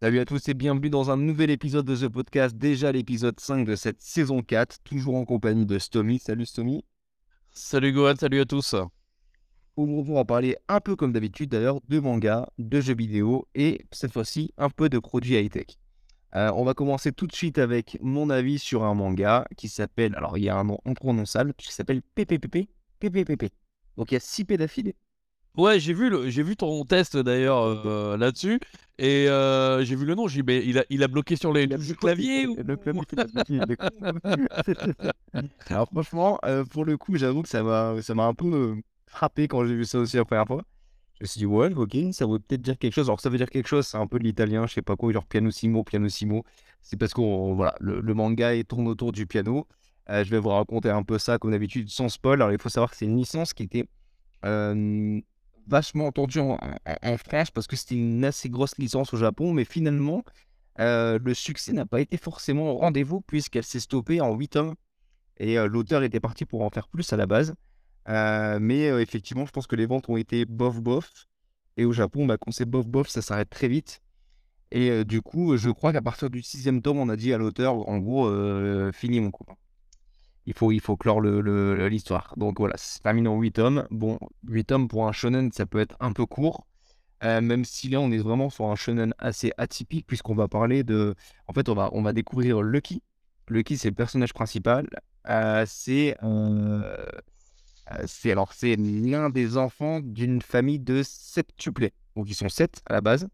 Salut à tous et bienvenue dans un nouvel épisode de The Podcast, déjà l'épisode 5 de cette saison 4, toujours en compagnie de Stomy. Salut Stomy. Salut Gohan, salut à tous. Aujourd'hui, on va parler un peu comme d'habitude d'ailleurs de manga, de jeux vidéo et cette fois-ci un peu de produits high-tech. Euh, on va commencer tout de suite avec mon avis sur un manga qui s'appelle, alors il y a un nom imprononçable, qui s'appelle PPPP, PPPP. Donc il y a 6 P d'affilée. Ouais, j'ai vu, le, j'ai vu ton test d'ailleurs euh, là-dessus et euh, j'ai vu le nom. J'ai dit, mais il a, il a bloqué sur les, le clavier ou... Le clavier, Alors franchement, pour le coup, j'avoue que ça m'a, ça m'a un peu frappé quand j'ai vu ça aussi la première fois. Je me suis dit, ouais, ok, ça veut peut-être dire quelque chose. Alors ça veut dire quelque chose, c'est un peu de l'italien, je sais pas quoi, genre pianissimo, pianissimo. C'est parce que voilà, le, manga tourne autour du piano. je vais vous raconter un peu ça comme d'habitude sans spoil. Alors il faut savoir que c'est une licence qui était vachement entendu en, en, France parce que c'était une assez grosse licence au Japon, mais finalement, euh, le succès n'a pas été forcément au rendez-vous puisqu'elle s'est stoppée en 8 tomes et euh, l'auteur était parti pour en faire plus à la base. Euh, mais effectivement, je pense que les ventes ont été bof-bof. Et au Japon, bah, quand c'est bof-bof, ça s'arrête très vite. Et du coup, je crois qu'à partir du sixième tome, on a dit à l'auteur, en gros, fini mon copain il faut, il faut clore l'histoire. Donc voilà, c'est terminé en 8 tomes. Bon, 8 tomes pour un shonen, ça peut être un peu court. Euh, même si là, on est vraiment sur un shonen assez atypique, puisqu'on va parler de. En fait, on va, on va découvrir Lucky. Lucky, c'est le personnage principal. Euh, c'est. Euh, c'est alors, c'est l'un des enfants d'une famille de 7 tuplets. Donc, ils sont 7 à la base.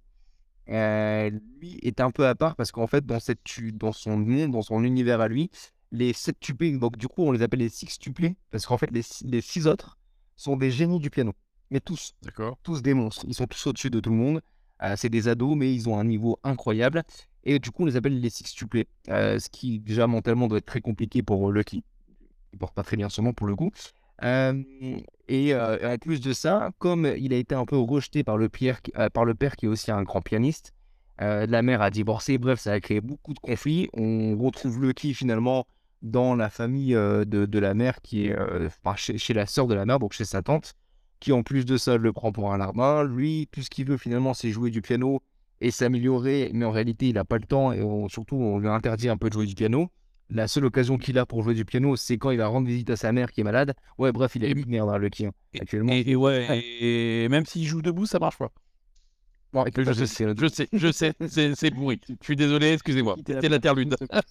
lui est un peu à part parce qu'en fait, dans, cette, dans son monde, dans son univers à lui, les 7 tuplés, donc du coup on les appelle les 6 tuplés, parce qu'en fait les, les 6 autres sont des génies du piano. Mais tous. D'accord. Tous des monstres. Ils sont tous au-dessus de tout le monde. Euh, c'est des ados, mais ils ont un niveau incroyable. Et du coup, on les appelle les six tuplés. Euh, ce qui, déjà, mentalement, doit être très compliqué pour Lucky. Il porte pas très bien son nom pour le coup. Euh, et en plus de ça, comme il a été un peu rejeté par le, par le père qui est aussi un grand pianiste, la mère a divorcé. Bref, ça a créé beaucoup de conflits. On retrouve Lucky finalement dans la famille de, de, la mère, qui est chez, chez, la sœur de la mère, donc chez sa tante, qui en plus de ça le prend pour un larbin. Lui, tout ce qu'il veut finalement, c'est jouer du piano et s'améliorer, mais en réalité, il n'a pas le temps et surtout, on lui interdit un peu de jouer du piano. La seule occasion qu'il a pour jouer du piano, c'est quand il va rendre visite à sa mère qui est malade. Ouais, bref, il est une merde, hein, le qui, actuellement. Et, ouais, et, même s'il joue debout, ça marche pas. Bon, je, sais, je sais, je sais, c'est pourri. Je suis désolé, excusez-moi. C'était l'interlude.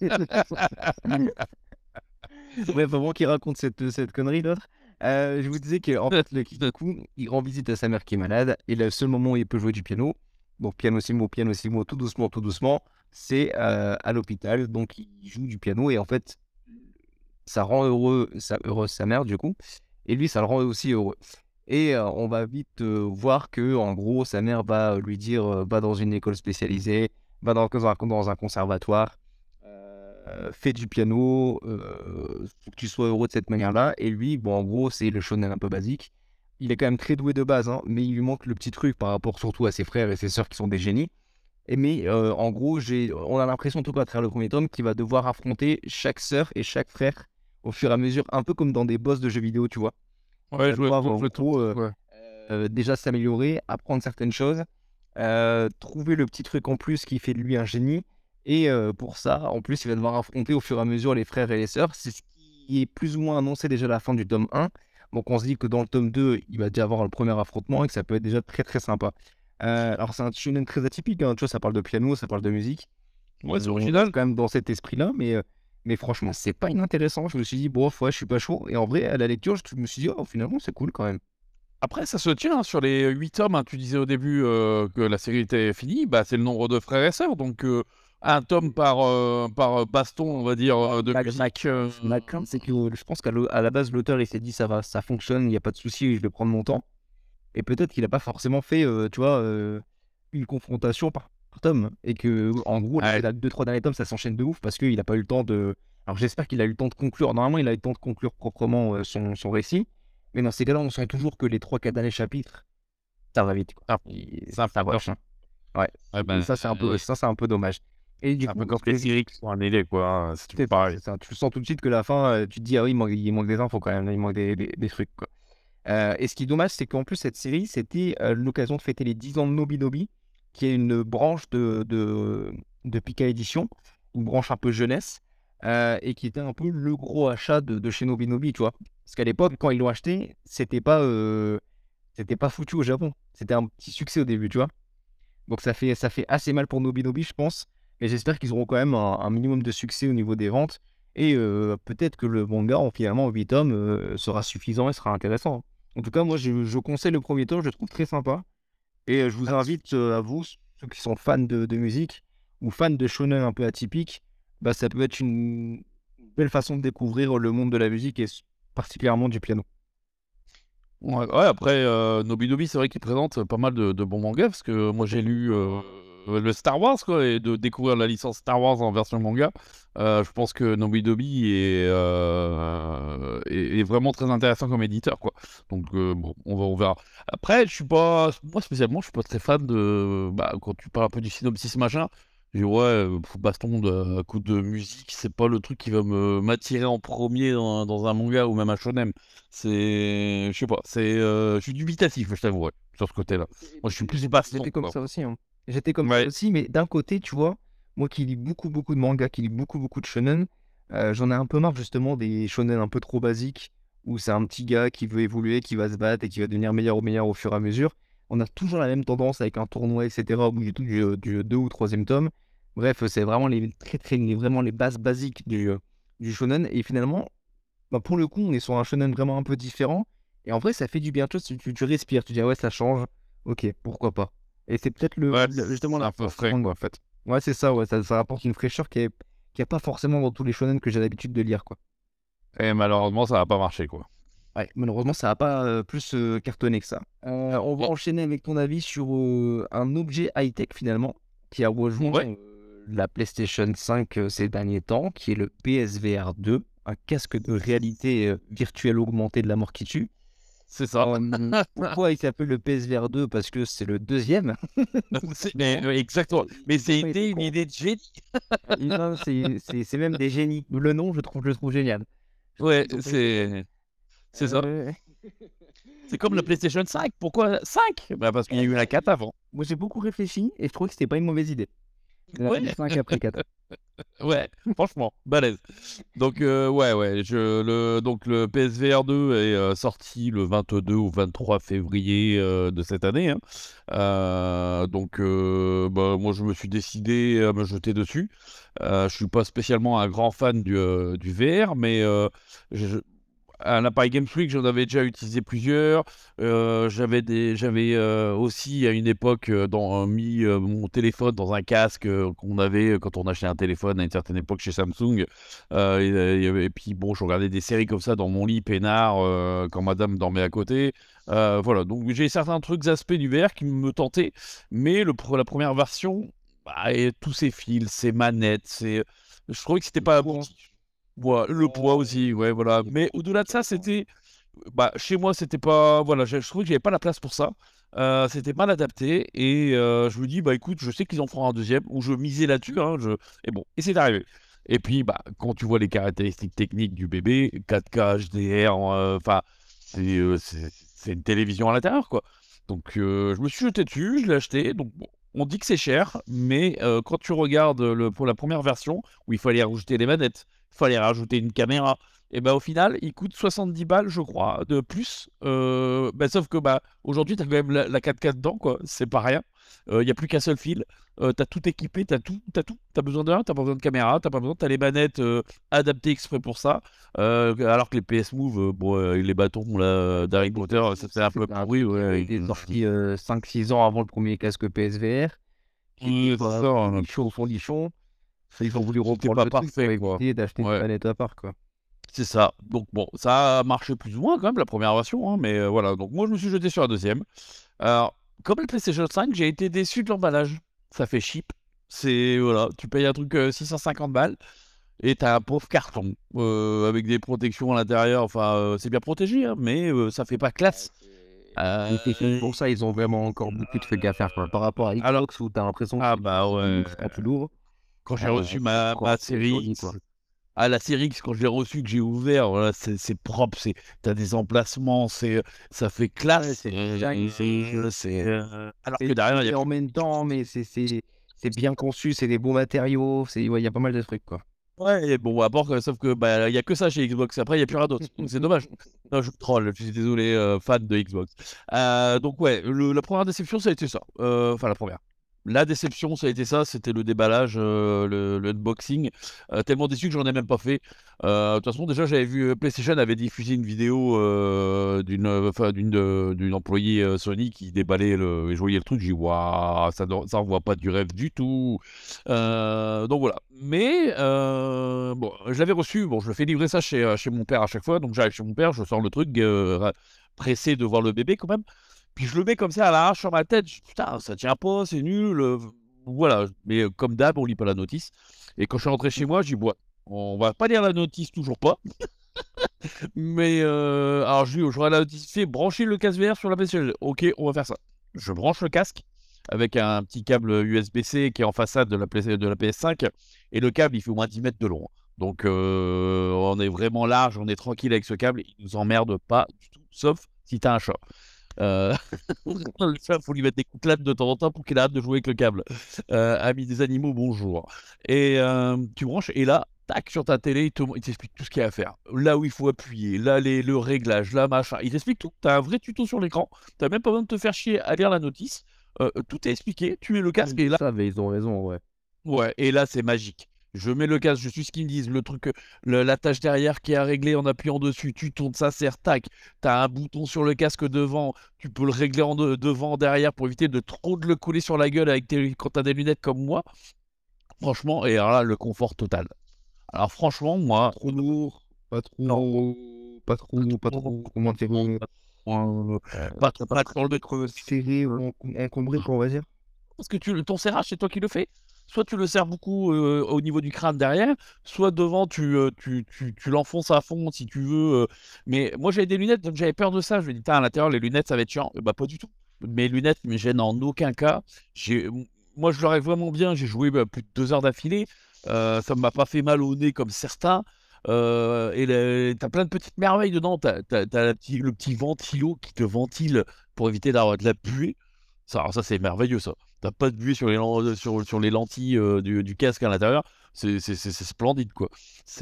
ouais, vraiment qu'il raconte cette, cette connerie, l'autre. Euh, je vous disais qu'en fait, le coup, il rend visite à sa mère qui est malade, et le seul moment où il peut jouer du piano, donc piano simo, piano simo, tout doucement, tout doucement, c'est à l'hôpital. Donc il joue du piano, et en fait, ça rend heureux sa, heureuse sa mère, du coup, et lui, ça le rend aussi heureux. Et on va vite voir que, en gros, sa mère va lui dire va dans une école spécialisée, va dans, dans un conservatoire, fais du piano, faut que tu sois heureux de cette manière-là. Et lui, bon, en gros, c'est le shonen un peu basique. Il est quand même très doué de base, hein, mais il lui manque le petit truc par rapport surtout à ses frères et ses sœurs qui sont des génies. Et mais en gros, on a l'impression, tout cas à travers le premier tome, qu'il va devoir affronter chaque sœur et chaque frère au fur et à mesure, un peu comme dans des boss de jeux vidéo, tu vois. Ouais, je vois, déjà s'améliorer, apprendre certaines choses, trouver le petit truc en plus qui fait de lui un génie. Et pour ça, en plus, il va devoir affronter au fur et à mesure les frères et les sœurs. C'est ce qui est plus ou moins annoncé déjà à la fin du tome 1. Donc on se dit que dans le tome 2, il va déjà avoir le premier affrontement et que ça peut être déjà très très sympa. Alors c'est un shonen très atypique, hein. tu vois, ça parle de piano, ça parle de musique. Ouais, c'est original. Quand même dans cet esprit-là, mais mais franchement, c'est pas inintéressant. Je me suis dit, bon, ouais, je suis pas chaud. Et en vrai, à la lecture, je me suis dit, oh, finalement, c'est cool quand même. Après, ça se tient hein, sur les 8 tomes. Hein, tu disais au début euh, que la série était finie. Bah, c'est le nombre de frères et sœurs. Donc, euh, un tome par, euh, par baston, on va dire, de musique. Crainte, c'est que je pense qu'à la base, l'auteur, il s'est dit, ça va, ça fonctionne, il n'y a pas de souci, je vais prendre mon temps. Et peut-être qu'il n'a pas forcément fait, tu vois, une confrontation par tome et que en gros les deux trois derniers tomes ça s'enchaîne de ouf parce qu'il n'a pas eu le temps de alors j'espère qu'il a eu le temps de conclure normalement il a eu le temps de conclure proprement euh, son, son, récit mais dans ces cas-là on sent toujours que les trois quatre derniers chapitres ça va vite quoi. Ah, ça, ça va hein. ouais, bah, ça c'est un peu ça c'est un peu dommage Et du Un coup, peu comme les séries qui sont annulées, quoi. hein, C'est pareil. ça, tu sens tout de suite que la fin, euh, tu te dis, ah oui, il manque, il manque des infos quand même, il manque des, des- des trucs, quoi. Euh, et ce qui est dommage, c'est qu'en plus, cette série, c'était euh, l'occasion de fêter les 10 ans de Nobinobi, qui est une branche de, de, de Pika Édition, une branche un peu jeunesse, euh, et qui était un peu le gros achat de, de chez Nobinobi, tu vois. Parce qu'à l'époque, quand ils l'ont acheté, c'était pas, pas foutu au Japon. C'était un petit succès au début, tu vois. Donc ça fait, ça fait assez mal pour Nobinobi, je pense. Mais j'espère qu'ils auront quand même un, minimum de succès au niveau des ventes. Et peut-être que le manga, en, finalement, en 8 tomes, sera suffisant et sera intéressant. En tout cas, moi, je, je conseille le premier tome, je le trouve très sympa. Et euh, je vous invite euh, à vous, ceux qui sont fans de, de musique ou fans de shonen un peu atypique, bah, ça peut être une belle façon de découvrir le monde de la musique et particulièrement du piano. Ouais, ouais, après, euh, Nobinobi, c'est vrai qu'il présente pas mal de, de bons mangas, parce que moi j'ai lu euh, le Star Wars, quoi, et de découvrir la licence Star Wars en version manga, euh, je pense que Nobinobi est, euh, est, est vraiment très intéressant comme éditeur, quoi. Donc, euh, bon, on, va, on verra. Après, je suis pas, moi spécialement, je suis pas très fan de, bah, quand tu parles un peu du synopsis machin, je dis, ouais, euh, baston de, à coup de musique, c'est pas le truc qui va me m'attirer en premier dans, dans un manga ou même un shonen. C'est, je sais pas, c'est, euh, je suis dubitatif, je t'avoue, ouais, sur ce côté-là. Moi, je suis plus baston. J'étais comme quoi. ça aussi. hein. J'étais comme Ouais. ça aussi, mais d'un côté, tu vois, moi qui lis beaucoup, beaucoup de mangas, qui lis beaucoup, beaucoup de shonen, euh, j'en ai un peu marre justement des shonen un peu trop basiques, où c'est un petit gars qui veut évoluer, qui va se battre et qui va devenir meilleur ou meilleur au fur et à mesure. On a toujours la même tendance avec un tournoi, etc., au bout du, du, du deux ou troisième tome. Bref, c'est vraiment les, très, très, les, vraiment les bases basiques du, euh, du shonen. Et finalement, bah, pour le coup, on est sur un shonen vraiment un peu différent. Et en vrai, ça fait du bien. Tu, tu- tu respires, tu dis, ah ouais, ça change. Ok, pourquoi pas. Et c'est peut-être le, Ouais, le- justement la peu frais, quoi, en fait. Ouais, c'est ça, ouais, ça, ça apporte une fraîcheur qui est, qui a pas forcément dans tous les shonen que j'ai l'habitude de lire, quoi. Et malheureusement, ça va pas marcher, quoi. Ouais, malheureusement, ça va pas euh, plus euh, cartonner que ça. Euh, on va enchaîner avec ton avis sur un objet high-tech finalement qui a rejoint Ouais. la PlayStation 5 euh, ces derniers temps, qui est le PSVR 2, un casque de réalité virtuelle augmentée de la mort qui tue. C'est ça. Euh, pourquoi il s'appelle le PSVR 2 Parce que c'est le deuxième. Mais, euh, exactement. Mais c'était une idée de génie. Non, c'est- même des génies. Le nom, je trouve, je le trouve génial. Ouais, c'est. C'est ça. Euh, C'est comme la PlayStation 5. Pourquoi 5 bah Parce qu'il y a eu la 4 avant. Moi, j'ai beaucoup réfléchi et je trouvais que c'était pas une mauvaise idée. La Ouais. 5 après 4. Ouais, franchement, balèze. Donc, euh, ouais, ouais, le, donc le PSVR 2 est euh, sorti le 22 ou 23 février euh, de cette année. hein. Donc, bah, moi, je me suis décidé à me jeter dessus. Euh, je suis pas spécialement un grand fan du, du VR, mais un appareil Game Freak, j'en avais déjà utilisé plusieurs. Euh, j'avais des, j'avais euh, aussi à une époque euh, dans, mis euh, mon téléphone dans un casque qu'on avait quand on achetait un téléphone à une certaine époque chez Samsung. Et, puis bon, je regardais des séries comme ça dans mon lit peinard quand Madame dormait à côté. Voilà, donc j'ai certains trucs aspects du VR qui me tentaient, mais le, la première version, bah, et tous ces fils, ces manettes, je trouvais que c'était pas abouti. Ouais, le poids aussi, ouais, voilà. Mais au-delà de ça, c'était. Bah, chez moi, c'était pas. Voilà, je, je trouvais que j'avais pas la place pour ça. Euh, c'était mal adapté. Et euh, je me dis, bah écoute, je sais qu'ils en feront un deuxième, ou je misais là-dessus. Hein, je... Et bon, et c'est arrivé. Et puis, bah, quand tu vois les caractéristiques techniques du bébé, 4K, HDR, euh, enfin, c'est euh, c'est- une télévision à l'intérieur, quoi. Donc, je me suis jeté dessus, je l'ai acheté. Donc, bon, on dit que c'est cher, mais quand tu regardes le, pour la première version, où il fallait rajouter les manettes, fallait rajouter une caméra, et bah au final, il coûte 70 balles, je crois, de plus. Euh, bah, sauf que bah aujourd'hui, tu as quand même la, la 4K dedans, quoi. C'est pas rien. Il n'y a plus qu'un seul fil. Euh, tu as tout équipé, tu as tout, t'as tout. Tu besoin de rien, tu pas besoin de caméra, tu pas besoin, tu as les manettes euh, adaptées exprès pour ça. Euh, alors que les PS Move, euh, bon, euh, les bâtons là, d'Harry Potter, ça fait un peu pourri. Ouais, Il est sorti 5-6 ans avant le premier casque PSVR. C'est ça. Lichon au fond lichon. Ils ont voulu reprendre pas le truc parfait, éviter d'acheter Ouais. une planète à part, quoi. C'est ça. Donc bon, ça a marché plus ou moins quand même la première version, hein, mais euh, voilà. Donc moi je me suis jeté sur la deuxième. Alors, comme la PlayStation 5, j'ai été déçu de l'emballage. Ça fait cheap. C'est voilà, tu payes un truc euh, 650 balles et t'as un pauvre carton euh, avec des protections à l'intérieur. Enfin, euh, c'est bien protégé, hein, mais euh, ça fait pas classe. Euh, Et pour ça, ils ont vraiment encore beaucoup de trucs à faire, quoi. Par rapport à Alors- Xbox où t'as l'impression que Ah c'est bah ouais. extrêmement plus lourd. Quand j'ai reçu ma, ma série à la série quand je l'ai reçu, que j'ai ouvert, voilà, c'est propre, c'est t'as des emplacements, c'est ça fait classe, c'est euh, alors que derrière il y a en même temps, mais c'est bien conçu, c'est des beaux matériaux, c'est il y a pas mal de trucs quoi. Ouais, et bon, à part sauf que bah il y a que ça chez Xbox. Après il y a plus rien d'autre. c'est dommage. Non, je troll. Je suis désolé, euh, fan de Xbox. Euh, donc ouais, la première déception ça a été ça. Enfin la première. La déception, ça a été ça, c'était le déballage, euh, le, unboxing. Euh, tellement déçu que j'en ai même pas fait. Euh, de toute façon, déjà, j'avais vu PlayStation avait diffusé une vidéo d'une enfin, d'une employée Sony qui déballait le, et je le truc. J'ai dit, waouh, ça ça voit pas du rêve du tout. donc voilà. Mais bon, je l'avais reçu. Bon, je fais livrer ça chez, chez mon père à chaque fois. Donc j'arrive chez mon père, je sors le truc, pressé de voir le bébé quand même. Puis je le mets comme ça à l'arrache sur ma tête. putain, ça tient pas, c'est nul. Euh, voilà. Mais euh, comme d'hab, on lit pas la notice. Et quand je suis rentré chez moi, j'ai dit, bon, on va pas lire la notice, toujours pas. Mais euh, alors, lui j'aurais la notice fait brancher le casque VR sur la PS. Ok, on va faire ça. Je branche le casque avec un petit câble USB-C qui est en façade de la, de la PS5. Et le câble, il fait au moins 10 mètres de long. Donc, on est vraiment large, on est tranquille avec ce câble. Il nous emmerde pas du tout, sauf si tu as un chat. Euh... il faut lui mettre des coups de de temps en temps pour qu'il arrête de jouer avec le câble. Euh, ami des animaux, bonjour. Et euh, tu branches, et là, tac, sur ta télé, il t'explique tout ce qu'il y a à faire. Là où il faut appuyer, là, les, le réglage, là, machin. Il t'explique tout. Tu as un vrai tuto sur l'écran. Tu même pas besoin de te faire chier à lire la notice. Euh, tout est expliqué. Tu mets le casque et là. Ça, mais ils ont raison, ouais. Ouais, et là, c'est magique. Je mets le casque, je suis ce qu'ils me disent. Le truc, la tâche derrière qui est à régler en appuyant dessus. Tu tournes ça, c'est tac. Tu as un bouton sur le casque devant. Tu peux le régler en devant, derrière pour éviter de trop de le coller sur la gueule avec tes, quand tu as des lunettes comme moi. Franchement, et alors là, le confort total. Alors franchement, moi. Trop lourd, pas trop. Non. Pas trop, pas trop. Comment t'es bon Pas trop, pas trop le serré, encombré, on va dire. Parce que tu, ton serrage, c'est toi qui le fais? Soit tu le serres beaucoup au niveau du crâne derrière, soit devant tu, l'enfonces à fond si tu veux. Mais moi j'avais des lunettes, donc j'avais peur de ça. Je me dis, à l'intérieur, les lunettes, ça va être chiant. Bah, pas du tout. Mes lunettes me gênent en aucun cas. Moi, je l'aurais vraiment bien. J'ai joué bah, plus de deux heures d'affilée. ça ne m'a pas fait mal au nez comme certains. et t'as plein de petites merveilles dedans. T'as as, le petit ventilo qui te ventile pour éviter d'avoir de la buée. Ça, ça c'est merveilleux ça. T'as pas de buée sur les, sur, sur les lentilles euh, du, casque à l'intérieur. C'est splendide, quoi.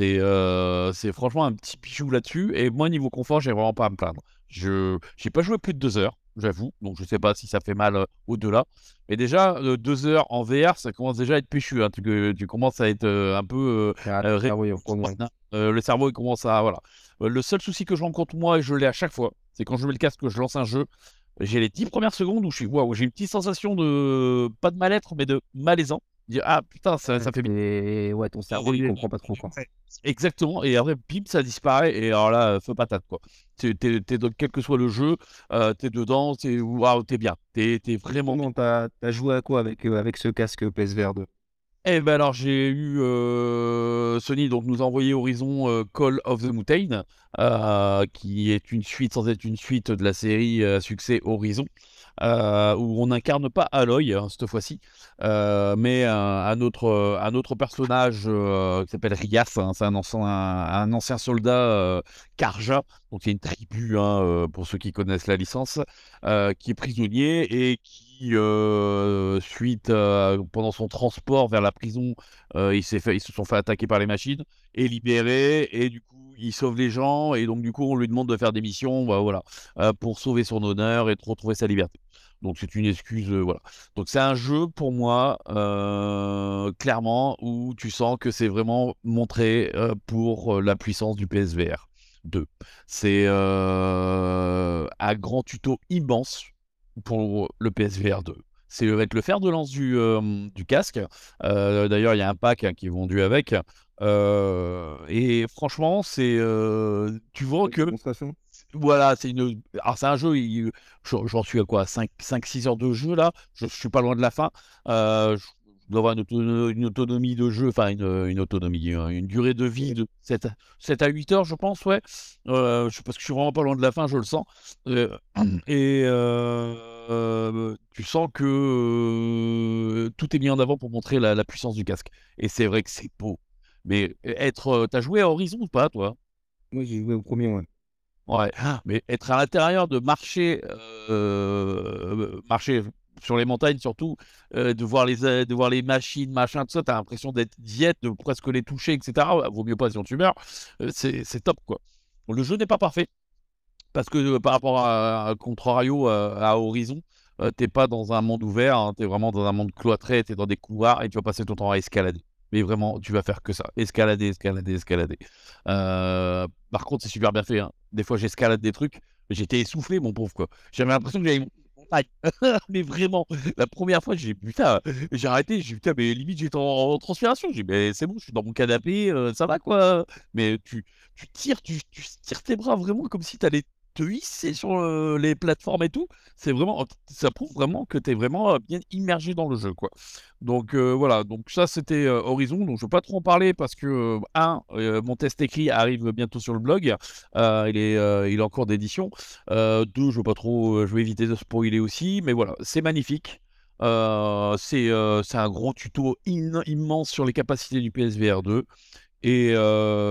Euh, c'est franchement un petit pichou là-dessus. Et moi, niveau confort, j'ai vraiment pas à me plaindre. Je n'ai pas joué plus de deux heures, j'avoue. Donc, je sais pas si ça fait mal euh, au-delà. Mais déjà, deux heures en VR, ça commence déjà à être péchu. Hein. Tu, tu, commences à être un peu. le cerveau, il commence à. Voilà. le seul souci que je rencontre, moi, et je l'ai à chaque fois, c'est quand je mets le casque, que je lance un jeu, j'ai les 10 premières secondes où je suis waouh, j'ai une petite sensation de pas de mal-être mais de malaisant. Dire ah putain ça, ça fait bien. Ouais ton cerveau il comprend pas trop quoi. Exactement et après pim ça disparaît et alors là feu patate quoi. T'es, quel que soit le jeu, euh, t'es dedans, t'es waouh t'es bien, t'es, t'es vraiment. T'as, as joué à quoi avec euh, avec ce casque PSVR 2 eh ben alors j'ai eu euh, Sony donc nous a envoyé Horizon euh, Call of the Mountain, euh, qui est une suite sans être une suite de la série succès Horizon. Où on n'incarne pas Aloy hein, cette fois-ci, mais un, autre, un autre personnage qui s'appelle Rias, hein, c'est un ancien, un, ancien soldat Karja, donc c'est une tribu hein, pour ceux qui connaissent la licence, qui est prisonnier et qui, suite pendant son transport vers la prison, fait, ils se sont fait attaquer par les machines, est libéré et du coup il sauve les gens et donc du coup on lui demande de faire des missions bah, voilà, pour sauver son honneur et retrouver sa liberté. Donc c'est une excuse, voilà. Donc c'est un jeu pour moi, clairement, où tu sens que c'est vraiment montré pour la puissance du PSVR 2. C'est un grand tuto immense pour le PSVR 2 c'est avec le fer de lance du, du casque. D'ailleurs, il y a un pack hein, qui est vendu avec. et franchement, c'est tu vois que voilà, c'est une. Alors, c'est un jeu, j'en suis à quoi 5-6 heures de jeu là? Je, suis pas loin de la fin. Euh, je dois avoir une, autonomie de jeu, enfin, une, autonomie, hein, une durée de vie de 7, à 8 heures, je pense, ouais. Euh, parce que je suis vraiment pas loin de la fin, je le sens. Euh, et. euh, tu sens que euh, tout est mis en avant pour montrer la, la puissance du casque. Et c'est vrai que c'est beau. Mais être, euh, t'as joué à Horizon ou pas, toi? Moi, j'ai joué au premier, ouais. Ouais, ah, mais être à l'intérieur de marcher, euh, marcher sur les montagnes surtout, euh, de voir les, euh, de voir les machines, machin, tout ça, t'as l'impression d'être diète, de presque les toucher, etc. Vaut mieux pas si on tu meurs. Euh, c'est top, quoi. Le jeu n'est pas parfait, parce que par rapport à, contrario à, Horizon, t'es pas dans un monde ouvert, hein, t'es vraiment dans un monde cloîtré, t'es dans des couloirs et tu vas passer ton temps à escalader. Mais vraiment, tu vas faire que ça. Escalader, escalader, escalader. Par contre, c'est super bien fait. hein. Des fois, j'escalade des trucs, j'étais essoufflé, mon pauvre, quoi. J'avais l'impression que j'avais mais vraiment, la première fois, j'ai putain, j'ai arrêté, j'ai putain, mais limite, j'étais en, transpiration. J'ai mais c'est bon, je suis dans mon canapé, euh, ça va, quoi. Mais tu, tu tires, tu tires tes bras vraiment comme si t'allais te hisser sur les plateformes et tout. C'est vraiment, ça prouve vraiment que tu es vraiment bien immergé dans le jeu, quoi. Donc voilà, donc ça c'était Horizon. Donc je ne veux pas trop en parler parce que un, mon test écrit arrive bientôt sur le blog. Euh, il est, il est en cours d'édition. Euh, deux, je veux pas trop, je vais éviter de spoiler aussi. Mais voilà, c'est magnifique. Euh, c'est un gros tuto in- immense sur les capacités du PSVR 2. Et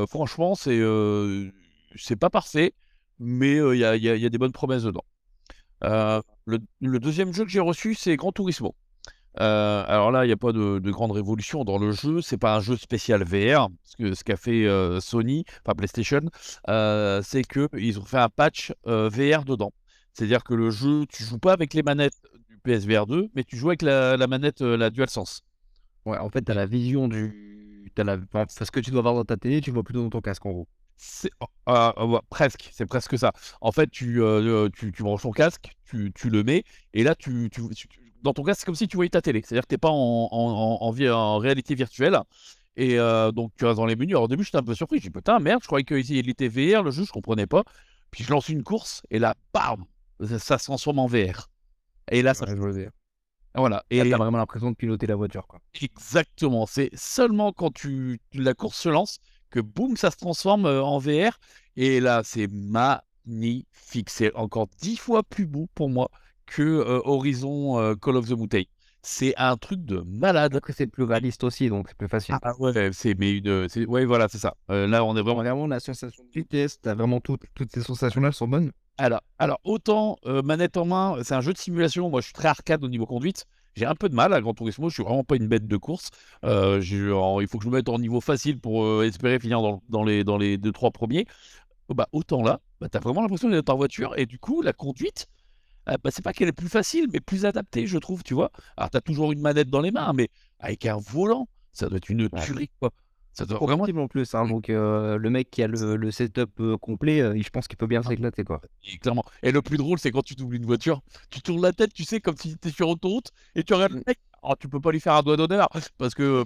franchement, c'est c'est pas parfait, mais euh, il y a, des bonnes promesses dedans. Euh, le, deuxième jeu que j'ai reçu, c'est Gran Turismo. Euh, alors là, il n'y a pas de, de grande révolution dans le jeu. C'est pas un jeu spécial VR. Parce que ce qu'a fait Sony, enfin PlayStation, c'est que ils ont fait un patch VR dedans. C'est-à-dire que le jeu, tu joues pas avec les manettes du PSVR 2, mais tu joues avec la, manette, la DualSense. Ouais, en fait, t'as la vision du. T'as la... enfin, ce que tu dois voir dans ta télé, tu vois plutôt dans ton casque, en gros. C'est oh, ah, ah, presque, c'est presque ça. En fait, tu, euh, tu, tu branches ton casque, tu, tu le mets, et là, tu, tu- dans ton casque, c'est comme si tu voyais ta télé. C'est-à-dire que tu n'es pas en, en, en, en réalité virtuelle. Et euh, donc, tu restes dans les menus. Alors, au début, j'étais un peu surpris. J'ai dit, putain, merde, je croyais qu'il était VR, le jeu, je comprenais pas. Puis, je lance une course, et là, bam, ça, ça se transforme en VR. Et là, ça. Ouais, je veux dire. Voilà. Et Et t'as vraiment l'impression de piloter la voiture, quoi. Exactement. C'est seulement quand tu la course se lance que boum, ça se transforme euh, en VR. Et là, c'est magnifique. C'est encore dix fois plus beau pour moi que euh, Horizon euh, Call of the Mountain. C'est un truc de malade. Après, c'est plus réaliste aussi, donc c'est plus facile. Ah ouais, c'est mais une, c'est- ouais, voilà, c'est ça. Euh, là, on est vraiment. Vraiment, la sensation de vitesse, t'as vraiment tout- toutes ces sensations-là sont bonnes. Alors, alors autant manette en main, c'est un jeu de simulation. Moi, je suis très arcade au niveau conduite. J'ai un peu de mal à Gran Turismo. Je suis vraiment pas une bête de course. Euh, en- il faut que je me mette en niveau facile pour euh, espérer finir dans, dans les dans les deux trois premiers. Bah autant là, bah, t'as vraiment l'impression d'être en voiture et du coup la conduite, euh, bah, c'est pas qu'elle est plus facile, mais plus adaptée, je trouve. Tu vois. Alors t'as toujours une manette dans les mains, mais avec un volant, ça doit être une tuerie quoi. Ça doit vraiment Compatible en plus, hein, donc euh, le mec qui a le, le setup euh, complet, euh, je pense qu'il peut bien s'éclater, quoi. Et clairement. Et le plus drôle, c'est quand tu doubles une voiture, tu tournes la tête, tu sais, comme si tu étais sur autoroute, et tu regardes le mec. Oh, tu peux pas lui faire un doigt d'honneur parce que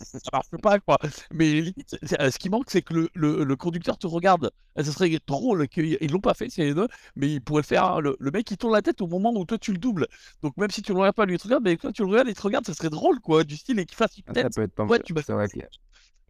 ça marche pas, quoi. Mais limite, ce qui manque, c'est que le, le- le conducteur te regarde. Et Ce serait drôle qu'ils ils l'ont pas fait, c'est les deux, mais ils pourraient le faire. hein. Le, mec, il tourne la tête au moment où toi, tu le doubles. Donc, même si tu le regardes pas, lui, il te regarde, mais quand tu le regardes, il te regarde, ça serait drôle, quoi. Du style, et qu'il fasse une Ah, Ça tête. peut être pas Ouais, mal. tu vas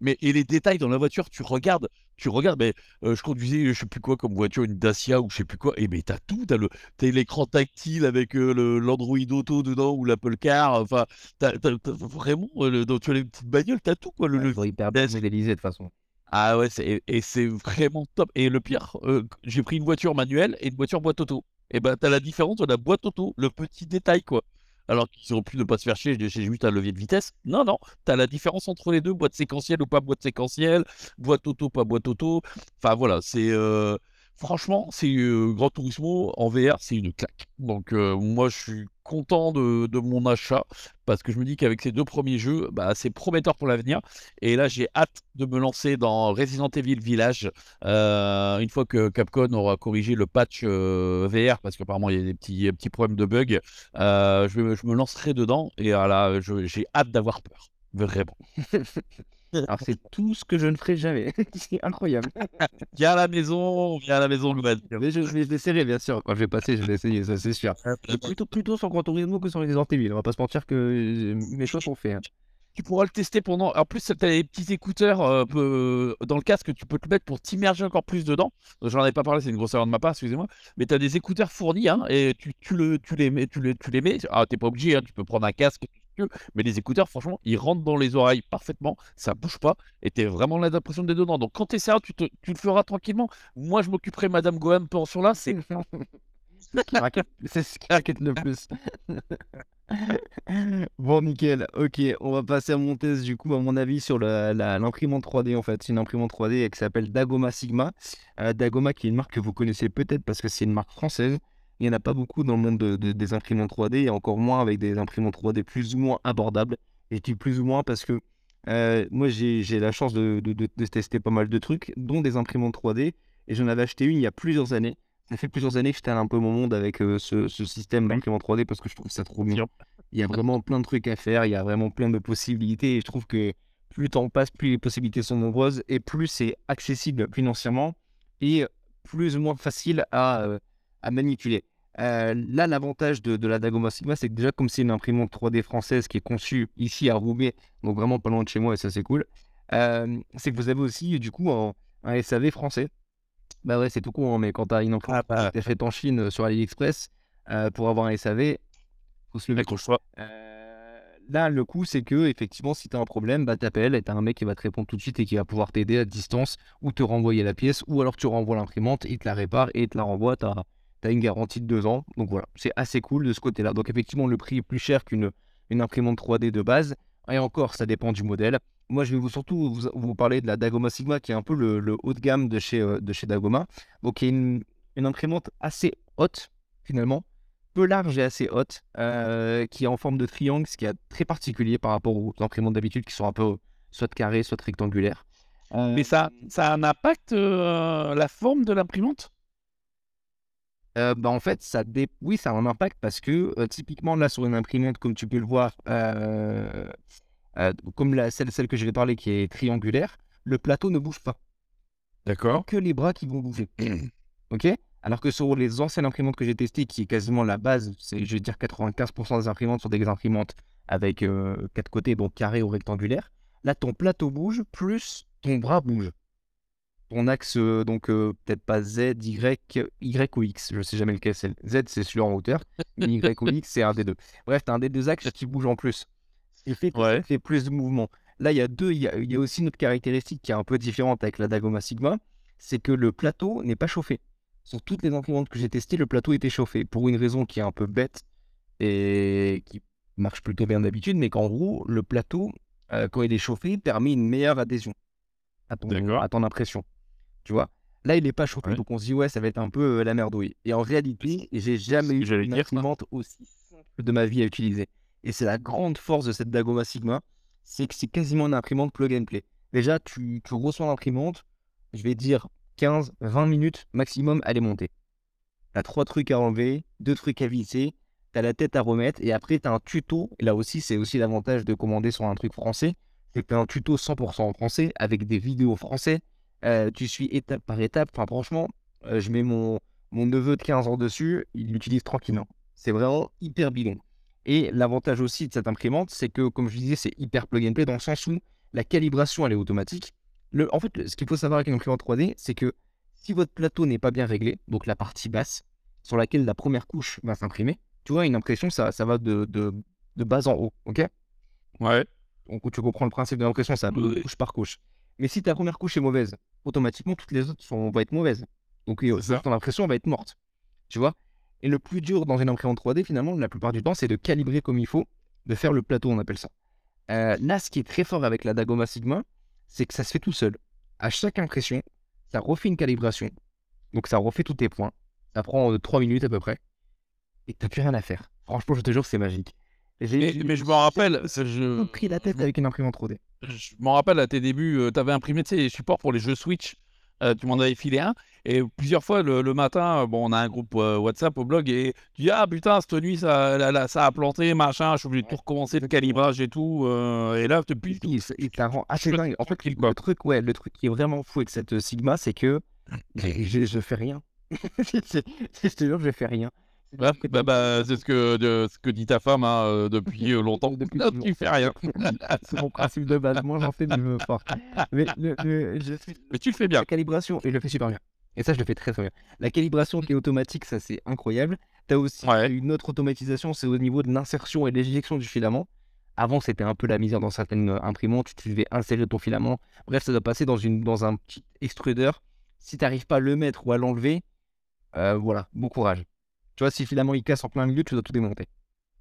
mais et les détails dans la voiture, tu regardes, tu regardes, mais euh, je conduisais, je sais plus quoi comme voiture, une Dacia ou je sais plus quoi, et mais t'as tout, t'as le, t'as l'écran tactile avec euh, le l'Android Auto dedans ou l'Apple Car, enfin, t'as, vraiment, euh, le, dans, tu as les petites bagnoles, t'as tout quoi, le, Ouais, le hyper bien vitesse. modélisés de toute façon. Ah ouais, c'est, et, et c'est vraiment top. Et le pire, euh, j'ai pris une voiture manuelle et une voiture boîte auto. Et ben t'as la différence de la boîte auto, le petit détail quoi. Alors qu'ils auraient pu ne pas se faire chier, c'est juste un levier de vitesse. Non, non, t'as la différence entre les deux, boîte séquentielle ou pas boîte séquentielle, boîte auto, pas boîte auto. Enfin voilà, c'est euh, franchement, c'est euh, Gran Turismo en VR, c'est une claque. Donc moi je suis content de, mon achat parce que je me dis qu'avec ces deux premiers jeux, bah, c'est prometteur pour l'avenir. Et là, j'ai hâte de me lancer dans Resident Evil Village une fois que Capcom aura corrigé le patch VR, parce qu'apparemment il y a des petits, petits problèmes de bug. Euh, je, me lancerai dedans et je- j'ai hâte d'avoir peur. Vraiment. Alors, c'est tout ce que je ne ferai jamais. c'est incroyable. Viens à la maison, viens à la maison, Gwen. Mais je, vais essayer, bien sûr. Quand je vais passer, je vais essayer, ça c'est sûr. Plutôt, plutôt sur Gran Turismo que sur les Evil. On va pas se mentir que euh, mes choix sont faits. hein. tu pourras le tester pendant. En plus, tu as des petits écouteurs euh, peu- dans le casque que tu peux te mettre pour t'immerger encore plus dedans. J'en avais pas parlé, c'est une grosse erreur de ma part, excusez-moi. Mais tu as des écouteurs fournis hein, et tu, tu le, tu, les mets, tu, les, tu les mets. Ah, t'es pas obligé, hein, tu peux prendre un casque, tout mais les écouteurs, franchement, ils rentrent dans les oreilles parfaitement, ça bouge pas et t'es vraiment là l'impression d'être dedans. Donc quand tu essaieras, tu, te- tu le feras tranquillement. Moi, je m'occuperai Madame Gohan pendant sur là, c'est C'est ce qui inquiète le plus. Bon, nickel. Ok, on va passer à mon test, du coup, à mon avis, sur l'imprimante 3D, en fait. C'est une imprimante 3D qui s'appelle Dagoma Sigma. Euh, Dagoma, qui est une marque que vous connaissez peut-être parce que c'est une marque française. Il n'y en a pas beaucoup dans le monde de- de- des imprimantes 3D, et encore moins avec des imprimantes 3D plus ou moins abordables. Et je dis plus ou moins parce que euh, moi, j'ai la chance de, de- tester pas mal de trucs, dont des imprimantes 3D. Et j'en avais acheté une il y a plusieurs années. Ça fait plusieurs années que j'étais un peu mon monde avec euh, ce, ce système d'imprimante 3D parce que je trouve ça trop bien. Il y a vraiment plein de trucs à faire, il y a vraiment plein de possibilités et je trouve que plus le temps passe, plus les possibilités sont nombreuses et plus c'est accessible financièrement et plus ou moins facile à, euh, à manipuler. Euh, là, l'avantage de, de la Dagoma Sigma, c'est que déjà, comme c'est une imprimante 3D française qui est conçue ici à Roubaix, donc vraiment pas loin de chez moi et ça c'est cool, euh, c'est que vous avez aussi du coup un, un SAV français. Bah ouais, c'est tout con, hein, mais quand tu as une imprimante bah. qui est faite en Chine euh, sur AliExpress, euh, pour avoir un SAV, faut se lever là, le coup, c'est que effectivement, si tu as un problème, bah, t'appelles et t'as un mec qui va te répondre tout de suite et qui va pouvoir t'aider à distance ou te renvoyer la pièce, ou alors tu renvoies l'imprimante, il te la répare et il te la renvoie. Tu as, une garantie de deux ans. Donc voilà, c'est assez cool de ce côté-là. Donc effectivement, le prix est plus cher qu'une une imprimante 3D de base. Et encore, ça dépend du modèle. Moi, je vais vous surtout vous, parler de la Dagoma Sigma, qui est un peu le, haut de gamme de chez, euh, de chez Dagoma. Donc, qui est une, imprimante assez haute, finalement, peu large et assez haute, euh, qui est en forme de triangle, ce qui est très particulier par rapport aux imprimantes d'habitude qui sont un peu soit carrées, soit rectangulaires. Euh, Mais ça, ça a la forme de l'imprimante? Euh, bah, en fait, ça dé- oui, ça a un impact parce que euh, typiquement là sur une imprimante, comme tu peux le voir, euh, euh, comme la, celle, celle que je vais parler qui est triangulaire, le plateau ne bouge pas. D'accord. que les bras qui vont bouger. ok? Alors que sur les anciennes imprimantes que j'ai testées, qui est quasiment la base, c'est, je vais dire 95% des imprimantes sont des imprimantes avec quatre côtés, donc carré ou rectangulaire. Là, ton plateau bouge, plus ton bras bouge. Ton axe, euh, donc euh, peut-être pas Z, Y, Y ou X, je sais jamais lequel c'est. Z, c'est celui en hauteur, Y ou X, c'est un des deux. Bref, tu as un des deux axes qui bouge en plus. Qui fait Ouais. fait plus de mouvement. Là, il y a deux, il y a, il y a aussi une autre caractéristique qui est un peu différente avec la Dagoma Sigma, c'est que le plateau n'est pas chauffé. Sur toutes les imprimantes que j'ai testées, le plateau était chauffé pour une raison qui est un peu bête et qui marche plutôt bien d'habitude, mais qu'en gros, le plateau, euh, quand il est chauffé, permet une meilleure adhésion à ton, à ton impression. Tu vois? Là, il n'est pas Ouais. donc on se dit, ouais, ça va être un peu euh, la merdouille. Et en réalité, j'ai jamais eu une imprimante aussi simple de ma vie à utiliser. Et c'est la grande force de cette Dagoma Sigma, c'est que c'est quasiment une imprimante plug and play. Déjà, tu, tu reçois l'imprimante, je vais dire 15, 20 minutes maximum, elle est montée. Tu as trois trucs à enlever, deux trucs à visser, tu as la tête à remettre, et après, tu as un tuto. Et là aussi, c'est aussi l'avantage de commander sur un truc français, c'est que tu as un tuto 100% en français, avec des vidéos français. Euh, tu suis étape par étape. Enfin, franchement, euh, je mets mon, mon neveu de 15 ans dessus, il l'utilise tranquillement. C'est vraiment hyper bidon. Et l'avantage aussi de cette imprimante, c'est que, comme je disais, c'est hyper plug and play dans le sens où la calibration, elle est automatique. Le, en fait, ce qu'il faut savoir avec une imprimante 3D, c'est que si votre plateau n'est pas bien réglé, donc la partie basse, sur laquelle la première couche va s'imprimer, tu vois, une impression, ça, ça va de, de, de bas en haut, ok? Ouais. Donc, tu comprends le principe de l'impression, ça va couche par couche. Mais si ta première couche est mauvaise, automatiquement, toutes les autres sont, vont être mauvaises. Donc, euh, ton impression va être morte. Tu vois? Et le plus dur dans une imprimante 3D, finalement, la plupart du temps, c'est de calibrer comme il faut, de faire le plateau, on appelle ça. Euh, là, ce qui est très fort avec la Dagoma Sigma, c'est que ça se fait tout seul. À chaque impression, ça refait une calibration. Donc, ça refait tous tes points. Ça prend 3 minutes à peu près. Et t'as plus rien à faire. Franchement, je te jure, c'est magique. Mais, je m'en rappelle, je, pris la tête avec une imprimante 3D. Je m'en rappelle à tes débuts, tu avais imprimé les supports pour les jeux Switch. euh, tu m'en avais filé un. Et plusieurs fois, le, le matin, euh, bon, on a un groupe euh, WhatsApp au blog et tu dis Ah putain, cette nuit, ça, a planté, machin, je suis obligé de tout recommencer, le calibrage et tout. euh, et là, depuis. Il, il te la rend assez dingue. En fait, le truc, ouais, le truc qui est vraiment fou avec cette euh, Sigma, c'est que je, je fais rien. je te jure, je fais rien. Bah, bah, c'est ce que, de- ce que dit ta femme hein, euh, depuis euh, longtemps. Depuis Non, tu fais rien. C'est mon principe de base. Moi, j'en fais. Mais le- le- je fais Mais tu le fais bien. la calibration, et je le fais super bien. Et ça, je le fais très très bien. La calibration qui est automatique, ça c'est incroyable. Tu as aussi Ouais. une autre automatisation, c'est au niveau de l'insertion et de l'éjection du filament. Avant, c'était un peu la misère dans certaines euh, imprimantes, tu devais insérer ton filament. Bref, ça doit passer dans, une, dans un petit extrudeur. Si tu n'arrives pas à le mettre ou à l'enlever, euh, voilà, bon courage. Tu vois, si le filament il casse en plein milieu, tu dois tout démonter.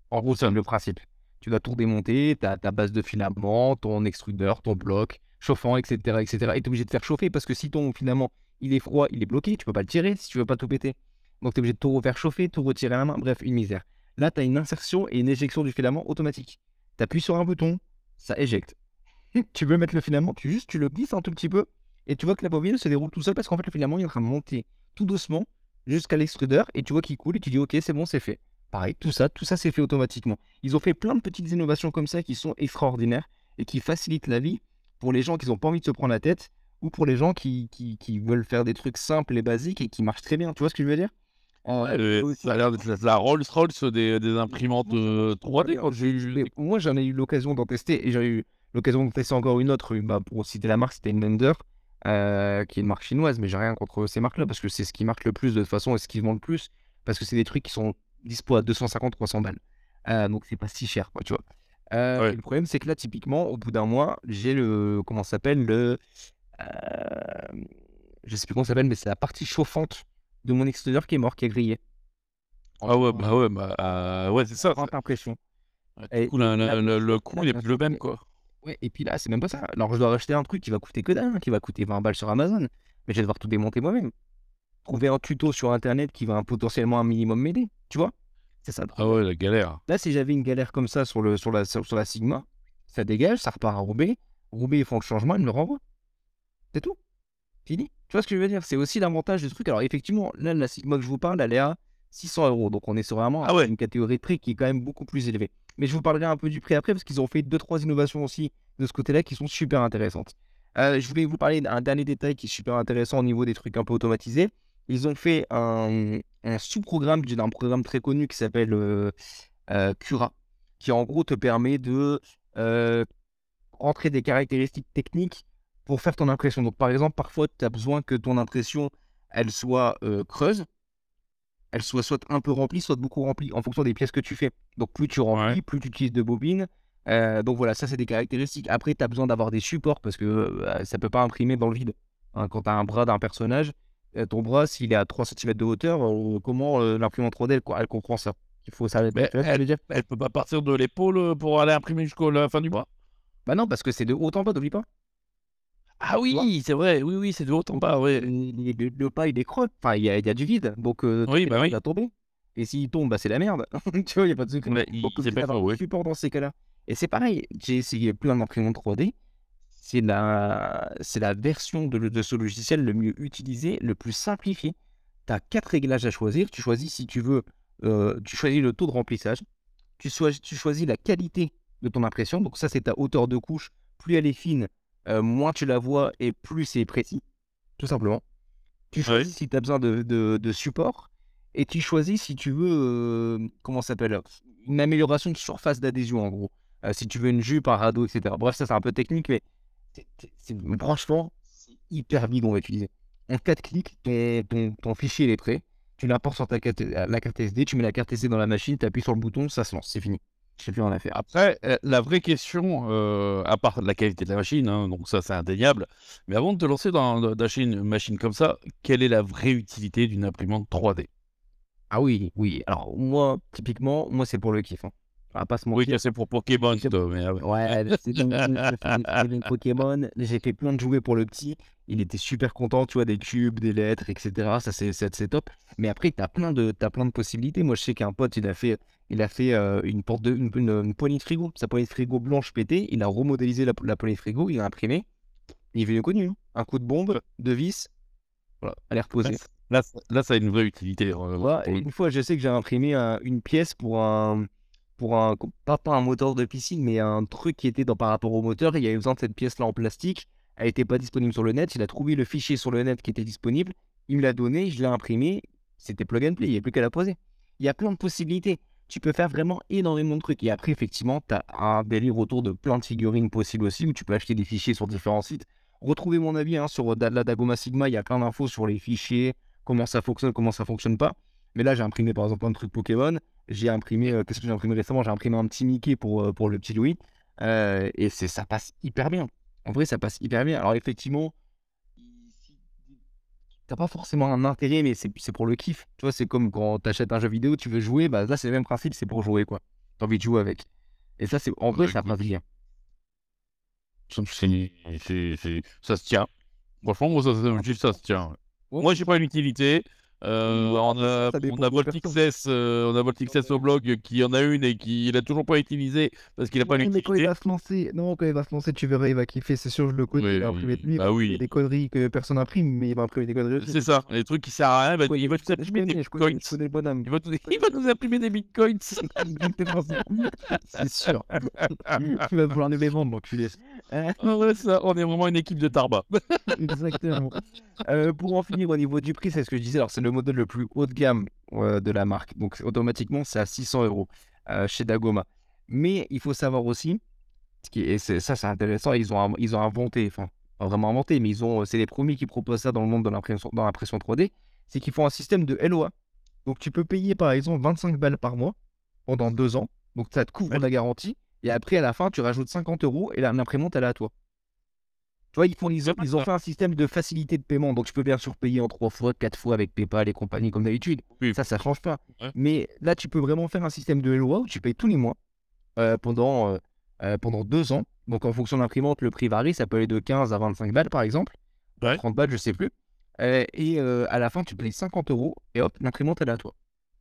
En gros, c'est le principe. Tu dois tout démonter, tu as ta base de filament, ton extrudeur, ton bloc, chauffant, etc. etc. Et tu es obligé de faire chauffer parce que si ton filament il est froid, il est bloqué, tu peux pas le tirer si tu veux pas tout péter. Donc tu es obligé de tout refaire chauffer, tout retirer à la main, bref, une misère. Là, tu as une insertion et une éjection du filament automatique. Tu appuies sur un bouton, ça éjecte. tu veux mettre le filament, tu juste tu le glisses un tout petit peu et tu vois que la bobine se déroule tout seul parce qu'en fait le filament il est en train de monter tout doucement jusqu'à l'extrudeur et tu vois qu'il coule et tu dis ok c'est bon c'est fait. Pareil, tout ça, tout ça c'est fait automatiquement. Ils ont fait plein de petites innovations comme ça qui sont extraordinaires et qui facilitent la vie pour les gens qui n'ont pas envie de se prendre la tête ou pour les gens qui, qui, qui veulent faire des trucs simples et basiques et qui marchent très bien. Tu vois ce que je veux dire? Euh, Ouais, aussi- ça a l'air d'être la- Rolls Royce des, des imprimantes euh, 3D. quand j'ai eu- mais moi, j'en ai eu l'occasion d'en tester et j'ai eu l'occasion de tester encore une autre. Bah, pour citer la marque, c'était une Blender, euh, qui est une marque chinoise, mais j'ai rien contre ces marques-là parce que c'est ce qui marque le plus de toute façon et ce qui vend le plus parce que c'est des trucs qui sont dispo à 250-300 balles. Euh, donc, c'est pas si cher, quoi, tu vois. Euh, Ouais. Le problème, c'est que là, typiquement, au bout d'un mois, j'ai le. Comment ça s'appelle Le. je sais plus comment ça s'appelle, mais c'est la partie chauffante de mon extérieur qui est mort, qui est grillé. Ah ouais, bah ouais, bah ouais, c'est ça. Grande impression. Ouais, Et Du coup, la- la- la- le, le coût n'est la- plus le même, quoi. Ouais, et puis là, c'est même pas ça. Alors, je dois racheter un truc qui va coûter que dalle, hein, qui va coûter 20 balles sur Amazon. Mais je vais devoir tout démonter moi-même. Trouver un tuto sur Internet qui va potentiellement un minimum m'aider. Tu vois C'est ça. Ah ouais, la galère. Là, si j'avais une galère comme ça sur, le, sur, la, sur, sur la Sigma, ça dégage, ça repart à Roubaix. Roubaix, ils font le changement, ils me le renvoient. C'est tout. Fini. Tu vois ce que je veux dire? C'est aussi l'avantage du truc. Alors, effectivement, là, la Sigma que je vous parle, elle est à 600 euros. Donc, on est sur vraiment Ah ouais. une catégorie de prix qui est quand même beaucoup plus élevée. Mais je vous parlerai un peu du prix après parce qu'ils ont fait deux, trois innovations aussi de ce côté-là qui sont super intéressantes. Euh, je voulais vous parler d'un dernier détail qui est super intéressant au niveau des trucs un peu automatisés. Ils ont fait un, sous-programme d'un programme très connu qui s'appelle euh, euh, Cura, qui en gros te permet de rentrer des caractéristiques techniques pour faire ton impression. Donc par exemple, parfois tu as besoin que ton impression elle soit creuse, elle soit soit un peu remplie, soit beaucoup remplie en fonction des pièces que tu fais. Donc plus tu remplis, Ouais. plus tu utilises de bobines. Euh, donc voilà, ça c'est des caractéristiques. Après, tu as besoin d'avoir des supports parce que euh, ça peut pas imprimer dans le vide. Hein, quand tu as un bras d'un personnage, euh, ton bras, s'il est à 3 cm de hauteur, euh, comment l'imprimante 3D elle, co- elle comprend ça? Il faut ça. Mais veux dire? Elle peut pas partir de l'épaule pour aller imprimer jusqu'à la fin du mois Bah non, parce que c'est de haut en bas, n'oublie pas. Ah oui, c'est vrai. Oui, oui, c'est de haut en bas, ouais. Le, le- le pas, il est creux. Enfin, il y a, il y a du vide. Donc, euh, Oui, bah oui. il va tomber. Et s'il tombe, bah, c'est la merde. tu vois, il n'y a pas de secret. Mais il- Donc, c'est pas oui. support dans ces cas-là. Et c'est pareil, j'ai essayé plein d'imprimantes 3D. C'est la, c'est la version de, de ce logiciel le mieux utilisé, le plus simplifié. Tu as quatre réglages à choisir. Tu choisis si tu veux, euh, tu choisis le taux de remplissage. Tu, choisis- tu choisis la qualité de ton impression. Donc ça, c'est ta hauteur de couche. Plus elle est fine, euh, moins tu la vois et plus c'est précis. Tout simplement. Tu choisis si tu as besoin de, de- de support. Et tu choisis si tu veux, euh, comment ça s'appelle Une amélioration de surface d'adhésion en gros. Euh, si tu veux une jupe, un radeau, etc. Bref, ça c'est un peu technique, mais c'est- c'est- c'est- franchement, c'est hyper bidon à utiliser. En 4 clics, ton, ton- ton fichier il est prêt. Tu l'importes sur ta carte, la carte SD, tu mets la carte SD dans la machine, tu appuies sur le bouton, ça se lance, c'est fini. Je sais plus rien à faire. Après, euh, la vraie question, euh, à part la qualité de la machine, hein, donc ça c'est indéniable, mais avant de te lancer dans dans- d'acheter une machine comme ça, quelle est la vraie utilité d'une imprimante 3D Ah oui, oui. Alors moi, typiquement, moi c'est pour le kiff. Hein. On va pas se mentir. Oui, c'est pour Pokémon, mais ah ouais. C'est fait fait Pokémon, j'ai fait plein de jouets pour le petit. Il était super content, tu vois, des cubes, des lettres, etc. Ça, c'est top. Mais après, tu as plein, de- t'as plein de possibilités. Moi, je sais qu'un pote, il a fait, il a fait euh, une, porte de, une, une- une poignée de frigo. Sa poignée de frigo blanche pétée. Il a remodélisé la, la poignée de frigo, il a imprimé. Il est venu connu. hein. Un coup de bombe, deux vis. Voilà, elle est reposée. Là, là, ça a une vraie utilité. euh, Voilà, le une fois, je sais que j'ai imprimé un- une pièce pour un, pour un, pas, pas un moteur de piscine, mais un truc qui était dans, par rapport au moteur. Il y avait besoin de cette pièce-là en plastique. Elle n'était pas disponible sur le net. Il a trouvé le fichier sur le net qui était disponible. Il me l'a donné, je l'ai imprimé. C'était plug and play, il n'y avait plus qu'à la poser. il y a plein de possibilités. Tu peux faire vraiment énormément de trucs. Et après, effectivement, tu as un délire autour de plein de figurines possibles aussi, où tu peux acheter des fichiers sur différents sites. Retrouvez mon avis hein, sur la Dagoma Sigma, il y a plein d'infos sur les fichiers, comment ça fonctionne, comment ça fonctionne pas. Mais là, j'ai imprimé par exemple de trucs Pokémon. J'ai imprimé, euh, qu'est-ce que j'ai imprimé récemment? J'ai imprimé un petit Mickey pour, euh, pour le petit Louis. Euh, et ça passe hyper bien. En vrai, ça passe hyper bien. Alors effectivement, t'as pas forcément un intérêt, mais c'est, pour le kiff. Tu vois, c'est comme quand t'achètes un jeu vidéo, tu veux jouer, bah là c'est le même principe, c'est pour jouer quoi. T'as envie de jouer avec. Et ça, c'est en vrai, ça passe bien. Ça se tient. Franchement, moi, ça, ça, ça se tient. Moi, j'ai pas une utilité. Euh, on a, on a Voltixes, euh, on a Voltixes au blog qui en a une et qui il a toujours pas utilisé parce qu'il a pas l'utilité. Mais quand il va se lancer, non, quand il va se lancer, tu verras, il va kiffer. C'est sûr, je le connais. il va imprimer de lui. Bah oui. Des conneries que personne n'imprime, mais il va imprimer des conneries. C'est ça, les trucs qui servent à rien. Bah, il va nous imprimer des bitcoins. Il va, il va nous imprimer des bitcoins. c'est sûr. il va vouloir nous les vendre, l'enculé. Ah ouais, ça, on est vraiment une équipe de Tarba. Exactement. Euh, pour en finir au niveau du prix, c'est ce que je disais. Alors, c'est le modèle le plus haut de gamme euh, de la marque. Donc, automatiquement, c'est à 600 euros euh, chez Dagoma. Mais il faut savoir aussi, et ça, c'est intéressant, ils ont, ils ont inventé, enfin, pas vraiment inventé, mais ils ont, c'est les premiers qui proposent ça dans le monde de l'impression, dans l'impression 3D, c'est qu'ils font un système de LOA. Donc, tu peux payer, par exemple, 25 balles par mois pendant deux ans. Donc, ça te couvre la garantie. Et après, à la fin, tu rajoutes 50 euros et l'imprimante, elle est à toi. Tu vois, ils, font, ils, ont, fait un système de facilité de paiement. Donc, je peux bien sûr payer en trois fois, quatre fois avec PayPal et compagnie comme d'habitude. Ça, ça change pas. Mais là, tu peux vraiment faire un système de loi où tu payes tous les mois euh, pendant, euh, euh, pendant deux ans. Donc, en fonction de l'imprimante, le prix varie. Ça peut aller de 15 à 25 balles, par exemple. 30 balles, je sais plus. et à la fin, tu payes 50 euros et hop, l'imprimante, elle est à toi.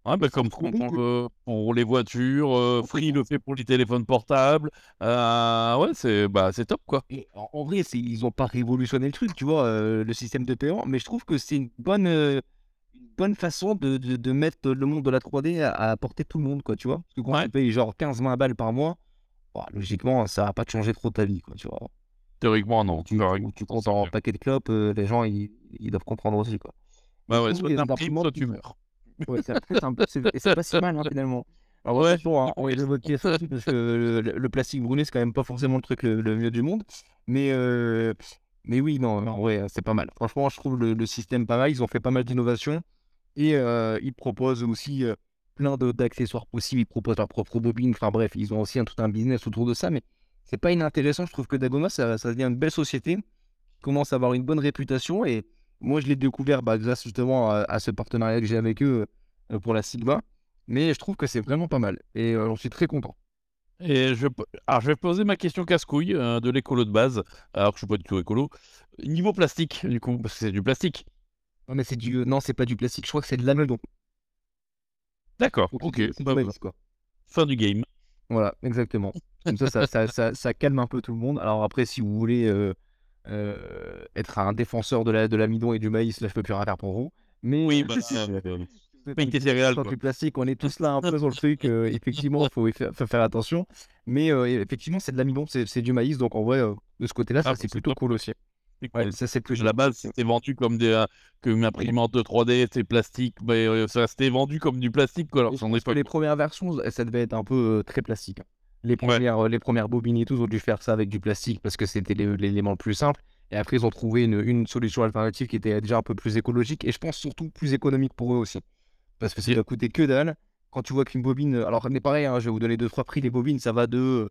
Ouais, bah, comme pour les voitures, euh, Free le fait pour les téléphones portables. Euh, ouais, c'est bah, top quoi. Et en, vrai, ils n'ont pas révolutionné le truc, tu vois, euh, le système de paiement, mais je trouve que c'est une bonne, une bonne façon de, de, mettre le monde de la 3D à, à porter tout le monde, quoi, tu vois. Parce que quand tu payes genre 15-20 balles par mois, bah, logiquement, ça va pas te changer trop ta vie, quoi, tu vois. Théoriquement, non. Tu, tu comptes en paquet de clopes, les gens, ils, ils, doivent comprendre aussi, quoi. Bah ouais, soit t'imprimes, soit tu meurs. Ouais, c'est pas si mal hein, finalement. Alors, ouais, hein, on va évoquer ça parce que le, plastique brûlé, c'est quand même pas forcément le truc le, mieux du monde. Mais, euh, mais oui, non, en vrai, c'est pas mal. Franchement, je trouve le, système pas mal. Ils ont fait pas mal d'innovations et euh, ils proposent aussi euh, plein d'accessoires possibles. Ils proposent leur propre bobine. Enfin bref, ils ont aussi un, tout un business autour de ça. Mais c'est pas inintéressant. Je trouve que Dagoma, ça, ça devient une belle société, commence à avoir une bonne réputation et moi, je l'ai découvert bah, grâce justement à, ce partenariat que j'ai avec eux euh, pour la Sigma. Mais je trouve que c'est vraiment pas mal. Et euh, j'en suis très content. Et je, alors, je vais poser ma question casse-couille euh, de l'écolo de base, alors que je suis pas du tout écolo. Niveau plastique, du coup, parce que c'est du plastique. Non, mais c'est du. Non, c'est pas du plastique, je crois que c'est de l'amidon. D'accord, ok. Bah, quoi. Fin du game. Voilà, exactement. Comme ça ça, ça, ça, calme un peu tout le monde. Alors après, si vous voulez euh, être un défenseur de la de l'amidon et du maïs, là je peux plus rien faire pour vous. Mais oui, bah, céréales. Quand plastique, on est tous là un peu sur le truc. Euh, effectivement, il faut, faire attention. Mais euh, effectivement, c'est de l'amidon, c'est du maïs. Donc en vrai, de ce côté-là, ah, c'est plutôt cool aussi. ça c'est plus. À la base, c'était vendu comme des comme une imprimante 3D, c'est plastique, mais ça c'était vendu comme du plastique quoi. Alors, les premières versions, ça devait être un peu très plastique. Les premières, euh, les premières bobines et tout ont dû faire ça avec du plastique parce que c'était l'élément le plus simple. Et après, ils ont trouvé une, une, solution alternative qui était déjà un peu plus écologique et je pense surtout plus économique pour eux aussi. Parce que ça va coûter que dalle. Quand tu vois qu'une bobine. Alors, mais pareil, hein, je vais vous donner deux, trois prix. Les bobines, ça va de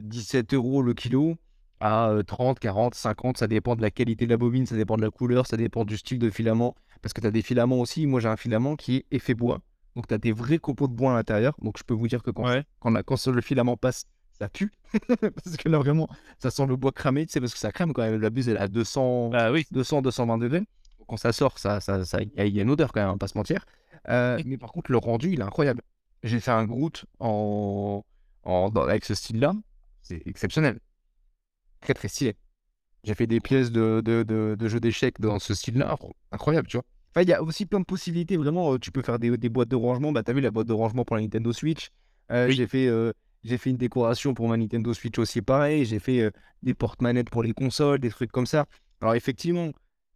17 euh, euros le kilo à 30, 40, 50. Ça dépend de la qualité de la bobine, ça dépend de la couleur, ça dépend du style de filament. Parce que tu as des filaments aussi. Moi, j'ai un filament qui est effet bois. Donc, tu as des vrais copeaux de bois à l'intérieur. Donc, je peux vous dire que quand, quand, quand, le filament passe, ça pue. parce que là, vraiment, ça sent le bois cramé. Tu sais, parce que ça crame quand même. La buse, elle est à 200, bah oui. 200 220 degrés. Quand ça sort, ça, ça, ça, il y, a une odeur quand même, pas se mentir. Euh, mais par contre, le rendu, il est incroyable. J'ai fait un Groot en, en, avec ce style-là. C'est exceptionnel. Très, très stylé. J'ai fait des pièces de, de, de, de jeux d'échecs dans ce style-là. Incroyable, tu vois il y a aussi plein de possibilités. Vraiment, euh, tu peux faire des, boîtes de rangement. Bah, tu as vu la boîte de rangement pour la Nintendo Switch. Euh, j'ai fait, euh, j'ai fait une décoration pour ma Nintendo Switch aussi, pareil. J'ai fait des porte-manettes pour les consoles, des trucs comme ça. Alors, effectivement,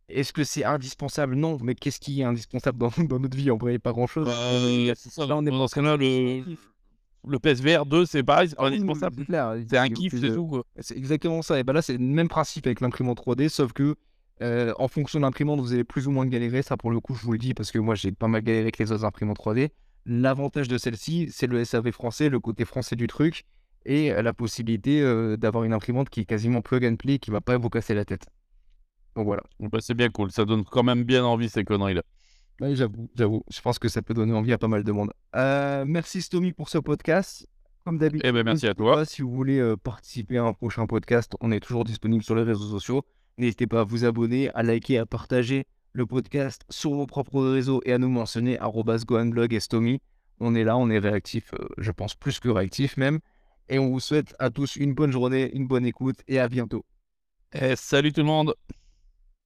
Est-ce que c'est indispensable? Non, mais qu'est-ce qui est indispensable dans, dans notre vie En vrai, pas grand-chose. Euh, Là, on est dans ce cas-là, le, le PSVR 2, c'est pareil, c'est indispensable. C'est clair, C'est un kiff, c'est tout. C'est exactement ça. Et ben là, c'est le même principe avec l'imprimante 3D, sauf que euh, en fonction de l'imprimante, vous allez plus ou moins galérer. Ça, pour le coup, je vous le dis parce que moi, j'ai pas mal galéré avec les autres imprimantes 3D. L'avantage de celle-ci, c'est le SAV français, le côté français du truc, et la possibilité euh, d'avoir une imprimante qui est quasiment plug and play, qui va pas vous casser la tête. Donc voilà. Bah, c'est bien cool, ça donne quand même bien envie ces conneries-là. Ouais, j'avoue, j'avoue. Je pense que ça peut donner envie à pas mal de monde. Euh, merci Stomy pour ce podcast. Comme d'habitude. Eh ben, merci à toi. pas, si vous voulez participer à un prochain podcast, on est toujours disponible sur les réseaux sociaux. N'hésitez pas à vous abonner, à liker, à partager le podcast sur vos propres réseaux et à nous mentionner arobase gohanblog et. On est là, on est réactif, euh, je pense plus que réactif même. Et on vous souhaite à tous une bonne journée, une bonne écoute et à bientôt. Eh, salut tout le monde